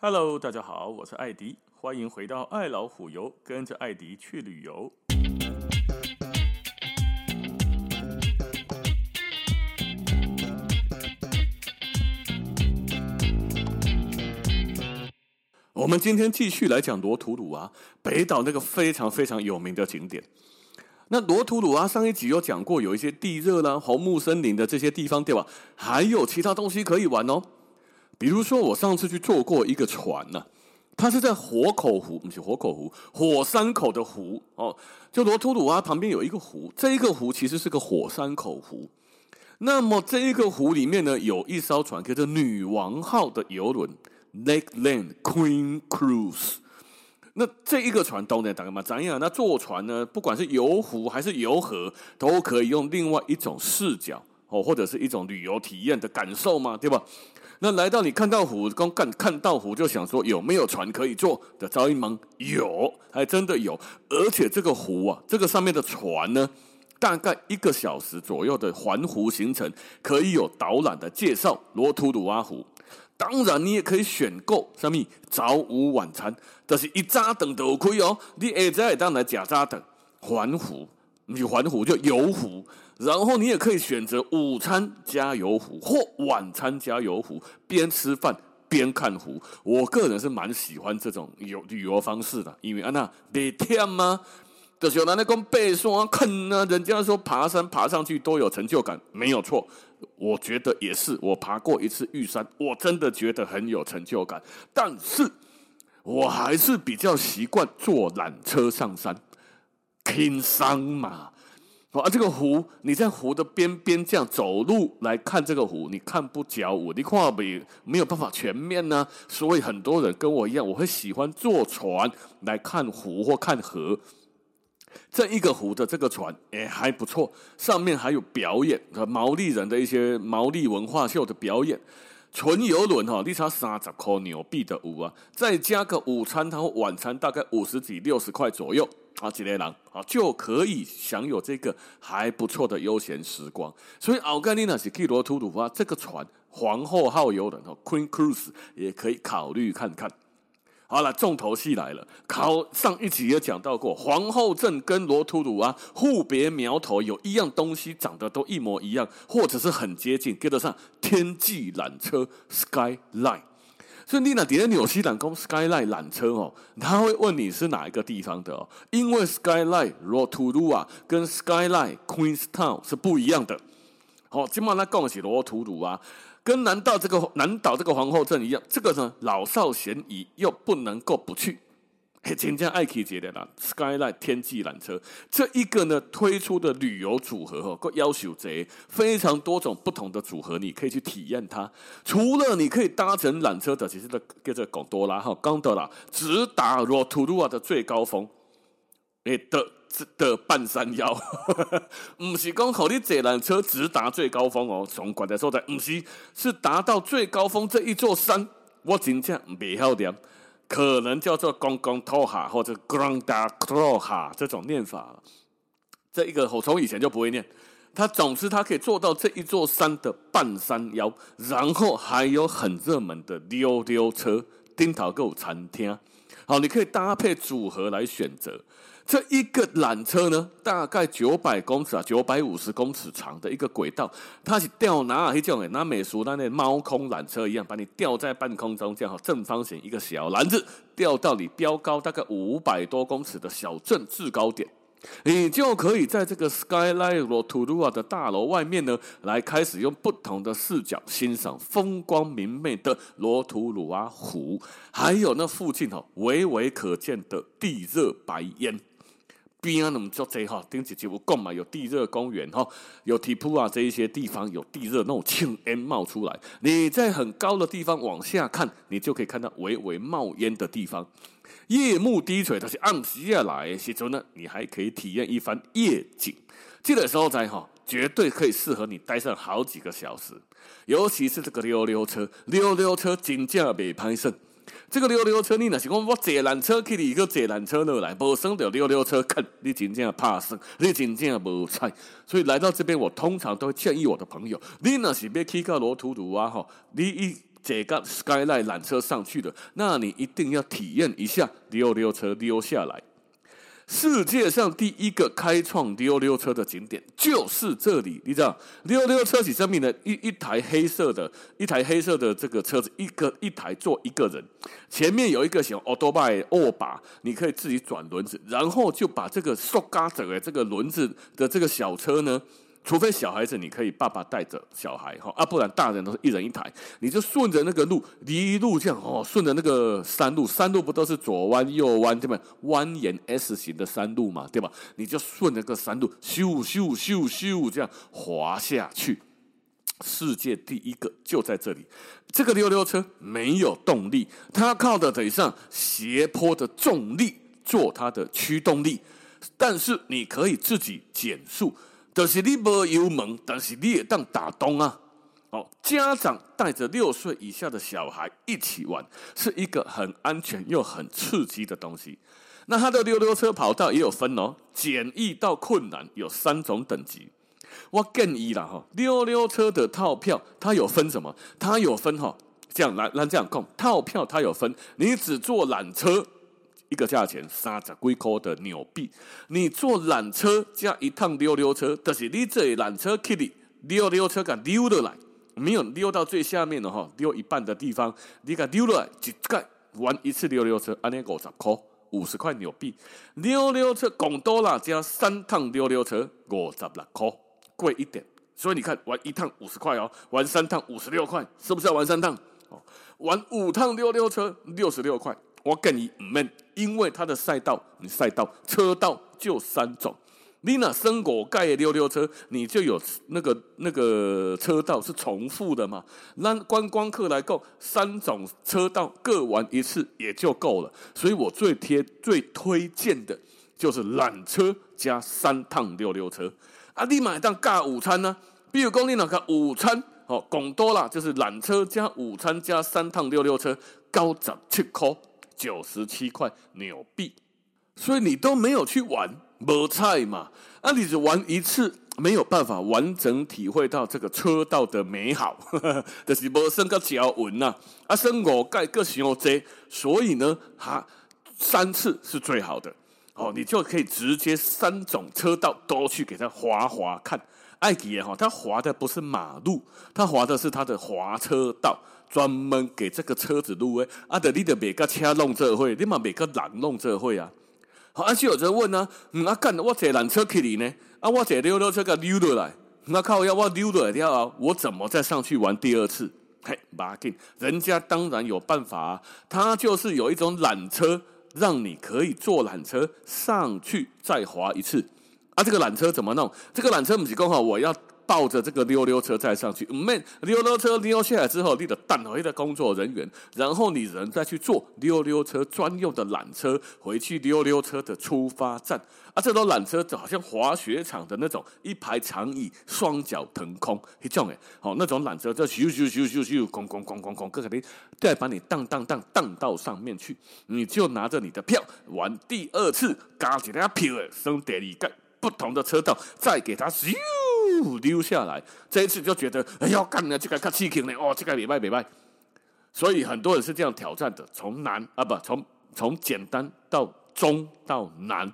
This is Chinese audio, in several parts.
Hello，大家好，我是艾迪，欢迎回到爱老虎游，跟着艾迪去旅游。我们今天继续来讲罗图鲁阿，北岛那个非常非常有名的景点。那罗图鲁阿上一集有讲过，有一些地热啦、红木森林的这些地方，对吧？还有其他东西可以玩哦。比如说，我上次去坐过一个船呢、啊，它是在火口湖，不是火口湖，火山口的湖哦。就罗图鲁阿旁边有一个湖，这一个湖其实是个火山口湖。那么这一个湖里面呢，有一艘船叫做女王号的游轮，Lakeland Queen Cruise。那这一个船都能干嘛？怎样？那坐船呢，不管是游湖还是游河，都可以用另外一种视角哦，或者是一种旅游体验的感受嘛，对吧？那来到你看到湖，刚看看到湖就想说有没有船可以坐的？招一忙有，还真的有，而且这个湖啊，这个上面的船呢，大概一个小时左右的环湖行程，可以有导览的介绍罗图鲁阿湖。当然，你也可以选购什么早午晚餐，但、是一扎等都可以哦。你下早当来假扎等环湖，你环湖就游湖。然后你也可以选择午餐加游湖或晚餐加游湖，边吃饭边看湖。我个人是蛮喜欢这种游旅游方式的，因为安娜别天吗？就是拿那个背山坑啊，人家说爬山爬上去都有成就感，没有错。我觉得也是，我爬过一次玉山，我真的觉得很有成就感。但是我还是比较习惯坐缆车上山，轻松嘛。啊，这个湖，你在湖的边边这样走路来看这个湖，你看不着我，你看不没有办法全面呢、所以很多人跟我一样，我会喜欢坐船来看湖或看河。这一个湖的这个船，哎，还不错，上面还有表演和毛利人的一些毛利文化秀的表演。纯游轮哈，你差三十块纽币的五啊，再加个午餐，然后晚餐大概五十几六十块左右。啊，几类人啊，就可以享有这个还不错的悠闲时光。所以，奥盖尼娜是基罗图鲁阿这个船皇后号游轮哦，Queen Cruise 也可以考虑看看。好了，重头戏来了。考上一集也讲到过，皇后镇跟罗图鲁啊互别苗头，有一样东西长得都一模一样，或者是很接近，跟得上天际缆车 Skyline。所以你那底下纽西兰公 Skyline 缆车哦，他会问你是哪一个地方的哦，因为 Skyline Rotorua 跟 Skyline Queenstown 是不一样的。好，今晚来讲的是罗图鲁啊，跟南岛这个南岛这个皇后镇一样，这个呢老少咸宜又不能够不去。真正爱去节的啦，Skyline 天际缆车这一个呢推出的旅游组合哦，个要求贼非常多种不同的组合，你可以去体验它。除了你可以搭乘缆车的，其实的跟着贡多拉哈贡多拉直达罗图鲁瓦的最高峰，诶的的半山腰，不是讲好你坐缆车直达最高峰哦，总管的说在不是是达到最高峰这一座山，我真正袂晓念。可能叫做 Gong Gong Toha 或者 Granda Kroha 这种念法，这一个我从以前就不会念。它总之它可以做到这一座山的半山腰，然后还有很热门的溜溜车、顶头还有餐厅。好，你可以搭配组合来选择。这一个缆车呢，大概九百公尺啊，九百五十公尺长的一个轨道，它是吊拿一种诶，拿美术那那猫空缆车一样，把你吊在半空中，这样哈正方形一个小篮子，吊到你标高大概五百多公尺的小镇制高点，你就可以在这个 Skyline 罗图鲁阿的大楼外面呢，来开始用不同的视角欣赏风光明媚的罗图鲁阿湖，还有那附近哦，微微可见的地热白烟。边啊，那么就这哈，丁姐姐我讲嘛，有地热公园哈，有提普啊这一些地方有地热那种青烟冒出来。你在很高的地方往下看，你就可以看到微微冒烟的地方。夜幕低垂，它是暗下来的时候呢，你还可以体验一番夜景。这个时候在哈，绝对可以适合你待上好几个小时，尤其是这个溜溜车，溜溜车真正袂歹耍。这个溜溜车，你若是讲我坐缆车去你去坐缆车落来，无算到溜溜车看，你真正怕算，你真正无菜。所以来到这边，我通常都会建议我的朋友，你若是要去到罗图图啊吼，你一坐个 Skyline 缆车上去的，那你一定要体验一下溜溜车溜下来。世界上第一个开创溜溜车的景点就是这里，你知道？溜溜车是上面的一一台黑色的，一台黑色的这个车子，一个一台坐一个人，前面有一个小 autobike 握把，你可以自己转轮子，然后就把这个塑嘎子的这个轮子的这个小车呢。除非小孩子，你可以爸爸带着小孩哈啊，不然大人都是一人一台。你就顺着那个路，一路这样哦，顺着那个山路，山路不都是左弯右弯对吧？蜿蜒 S 型的山路嘛，对吧？你就顺着个山路，咻咻咻咻这样滑下去。世界第一个就在这里，这个溜溜车没有动力，它靠的腿上斜坡的重力做它的驱动力，但是你可以自己减速。就是你没油门，但是你也当打洞啊！哦，家长带着六岁以下的小孩一起玩，是一个很安全又很刺激的东西。那它的溜溜车跑道也有分哦，简易到困难有三种等级。我建议啦哈，溜溜车的套票它有分什么？它有分哈，这样来来这样讲，套票它有分，你只坐缆车。一个价钱三十几块的纽币，你坐缆车加一趟溜溜车，就是你这缆车去你溜溜车给溜了来，没有溜到最下面的哈，溜一半的地方，你给溜了来，一盖玩一次溜溜车，安尼五十块，五十块纽币。溜溜车讲多了，加三趟溜溜车五十六块，贵一点。所以你看，玩一趟五十块哦，玩三趟五十六块，是不是要玩三趟？哦，玩五趟溜溜车六十六块。我跟你唔闷，因为它的赛道，你赛道车道就三种。你那生果盖的溜溜车，你就有那个那个车道是重复的嘛？让观光客来购，三种车道各玩一次也就够了。所以我最贴最推荐的就是缆车加三趟溜溜车。啊，你买当加午餐呢？比如讲你那个午餐哦，讲多了就是缆车加午餐加三趟溜溜车，高十七块。九十七块纽币，所以你都没有去玩，没菜嘛？啊，你只玩一次，没有办法完整体会到这个车道的美好，呵 呵就是没升个脚稳呐。啊，升我盖个小贼，所以呢，哈，三次是最好的哦，你就可以直接三种车道都去给他滑滑看。埃及也好，他滑的不是马路，他滑的是他的滑车道。专门给这个车子路诶，啊，的你的每个车弄这会，你嘛每个人弄这会啊。好，而且有人问呢，嗯，啊干，我坐缆车去你呢，啊，我坐溜溜车给溜落来，那靠要我溜落来了，我怎么再上去玩第二次？嘿，马进，人家当然有办法啊，他就是有一种缆车，让你可以坐缆车上去再滑一次。啊，这个缆车怎么弄？这个缆车不是讲好我要。抱着这个溜溜车再上去，唔免溜溜车溜下来之后，你得等回的工作人员，然后你人再去坐溜溜车专用的缆车回去溜溜车的出发站。啊，这种缆车就好像滑雪场的那种一排长椅，双脚腾空一种诶，好那种缆车就咻咻咻咻咻，咣咣咣咣咣，各个你再把你荡荡荡荡到上面去，你就拿着你的票玩第二次，加一个票诶，升第二个不同的车道，再给它咻。溜下来，这一次就觉得哎呦，干了这个看气球呢，哦，这个礼拜礼拜，所以很多人是这样挑战的，从难啊不，从从简单到中到难，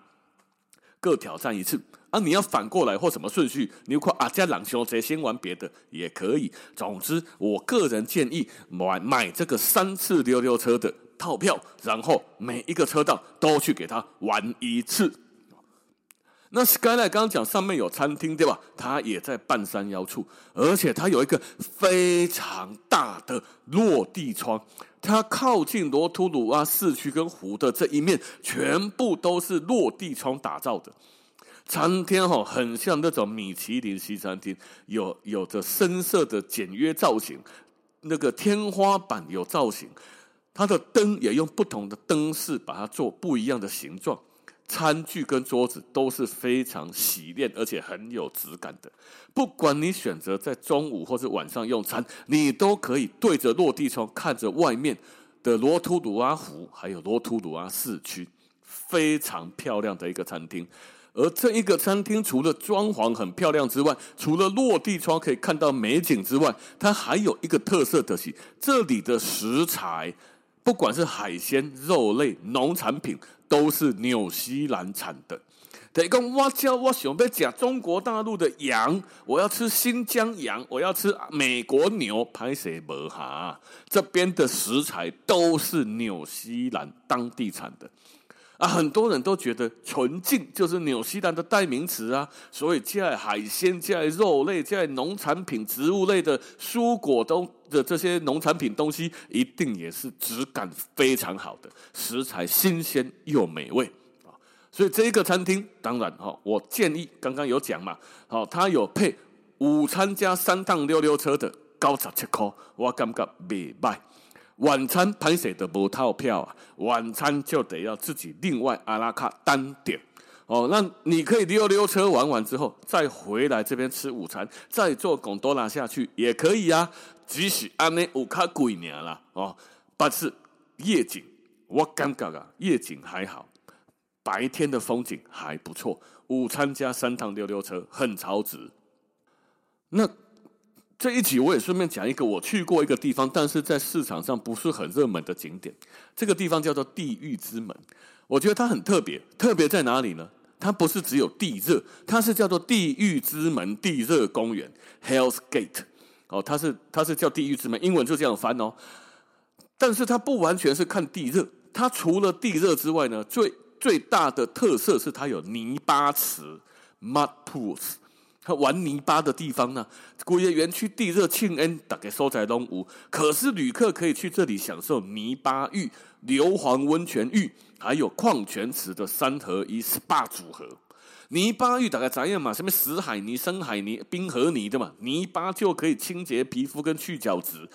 各挑战一次啊！你要反过来或什么顺序，你快啊加两休，谁先玩别的也可以。总之，我个人建议买买这个三次溜溜车的套票，然后每一个车道都去给他玩一次。那 Skyline 刚刚讲上面有餐厅对吧？它也在半山腰处，而且它有一个非常大的落地窗，它靠近罗图鲁阿市区跟湖的这一面，全部都是落地窗打造的。餐厅哈，很像那种米其林西餐厅，有有着深色的简约造型，那个天花板有造型，它的灯也用不同的灯饰把它做不一样的形状。餐具跟桌子都是非常洗练，而且很有质感的。不管你选择在中午或者晚上用餐，你都可以对着落地窗看着外面的罗图鲁阿湖，还有罗图鲁阿市区，非常漂亮的一个餐厅。而这一个餐厅除了装潢很漂亮之外，除了落地窗可以看到美景之外，它还有一个特色的是，这里的食材，不管是海鲜、肉类、农产品，都是纽西兰产的。得讲，我叫我想要吃中国大陆的羊，我要吃新疆羊，我要吃美国牛，拍谁不哈？这边的食材都是纽西兰当地产的。啊，很多人都觉得纯净就是纽西兰的代名词啊，所以在海鲜、在肉类、在农产品、植物类的蔬果都的这些农产品东西，一定也是质感非常好的，食材新鲜又美味啊。所以这一个餐厅，当然哈，我建议刚刚有讲嘛，好，它有配午餐加三趟溜溜车的高十七块，我感觉袂歹。晚餐拍摄的不套票啊，晚餐就得要自己另外阿拉卡单点哦。那你可以溜溜车玩完之后，再回来这边吃午餐，再坐贡多拉下去也可以啊。即使安尼有卡贵年啦哦，但是夜景我感觉啊，夜景还好，白天的风景还不错。午餐加三趟溜溜车很超值。那。这一集我也顺便讲一个我去过一个地方，但是在市场上不是很热门的景点。这个地方叫做地狱之门，我觉得它很特别。特别在哪里呢？它不是只有地热，它是叫做地狱之门地热公园 （Hell's Gate）。哦，它是它是叫地狱之门，英文就这样翻哦。但是它不完全是看地热，它除了地热之外呢，最最大的特色是它有泥巴池 （Mud Pools）。玩泥巴的地方呢，古业园区地热庆恩大概收在东吴，可是旅客可以去这里享受泥巴浴、硫磺温泉浴，还有矿泉池的三合一 SPA 组合。泥巴浴大概怎样嘛？什么死海泥、深海泥、冰河泥的嘛？泥巴就可以清洁皮肤跟去角质。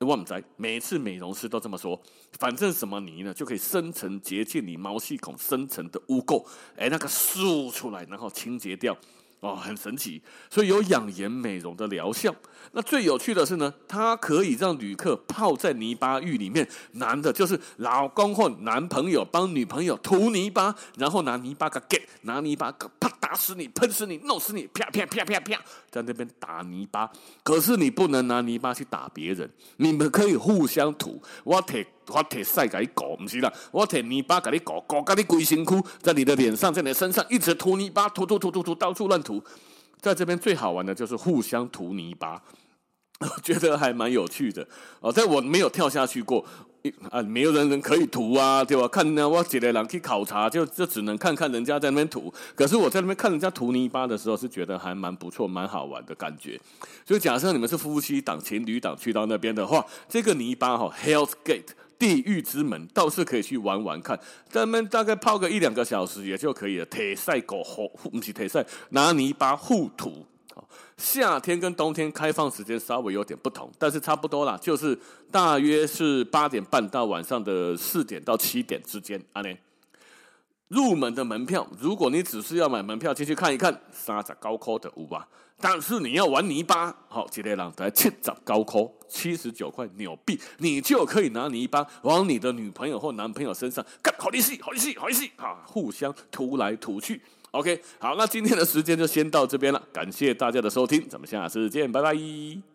我们在每次美容师都这么说，反正什么泥呢，就可以深层洁净你毛细孔深层的污垢，哎，那个输出来，然后清洁掉。哦，很神奇，所以有养颜美容的疗效。那最有趣的是呢，它可以让旅客泡在泥巴浴里面，男的就是老公或男朋友帮女朋友涂泥巴，然后拿泥巴个给，拿泥巴个啪打死你，喷死你，弄死你，啪啪啪啪啪，在那边打泥巴。可是你不能拿泥巴去打别人，你们可以互相涂。我贴。我铁赛给你搞，不是啦，我铁泥巴给你搞，搞给你鬼辛苦，在你的脸上，在你的身上一直涂泥巴，涂涂涂涂涂，到处乱涂。在这边最好玩的就是互相涂泥巴，我觉得还蛮有趣的哦。在我没有跳下去过，啊，没有人人可以涂啊，对吧？看呢，我几个人去考察，就就只能看看人家在那边涂。可是我在那边看人家涂泥巴的时候，是觉得还蛮不错、蛮好玩的感觉。所以假设你们是夫妻档、情侣档去到那边的话，这个泥巴哈，Hell's Gate。地狱之门倒是可以去玩玩看，咱们大概泡个一两个小时也就可以了。铁赛狗吼，不是铁赛，拿泥巴护土。夏天跟冬天开放时间稍微有点不同，但是差不多啦，就是大约是八点半到晚上的四点到七点之间。阿年入门的门票，如果你只是要买门票进去看一看，三十高科的五吧？但是你要玩泥巴，好，今天让来七十高科，七十九块纽币，你就可以拿泥巴往你的女朋友或男朋友身上干，好利息，好利息，好利息，啊，互相涂来涂去。OK，好，那今天的时间就先到这边了，感谢大家的收听，咱们下次见，拜拜。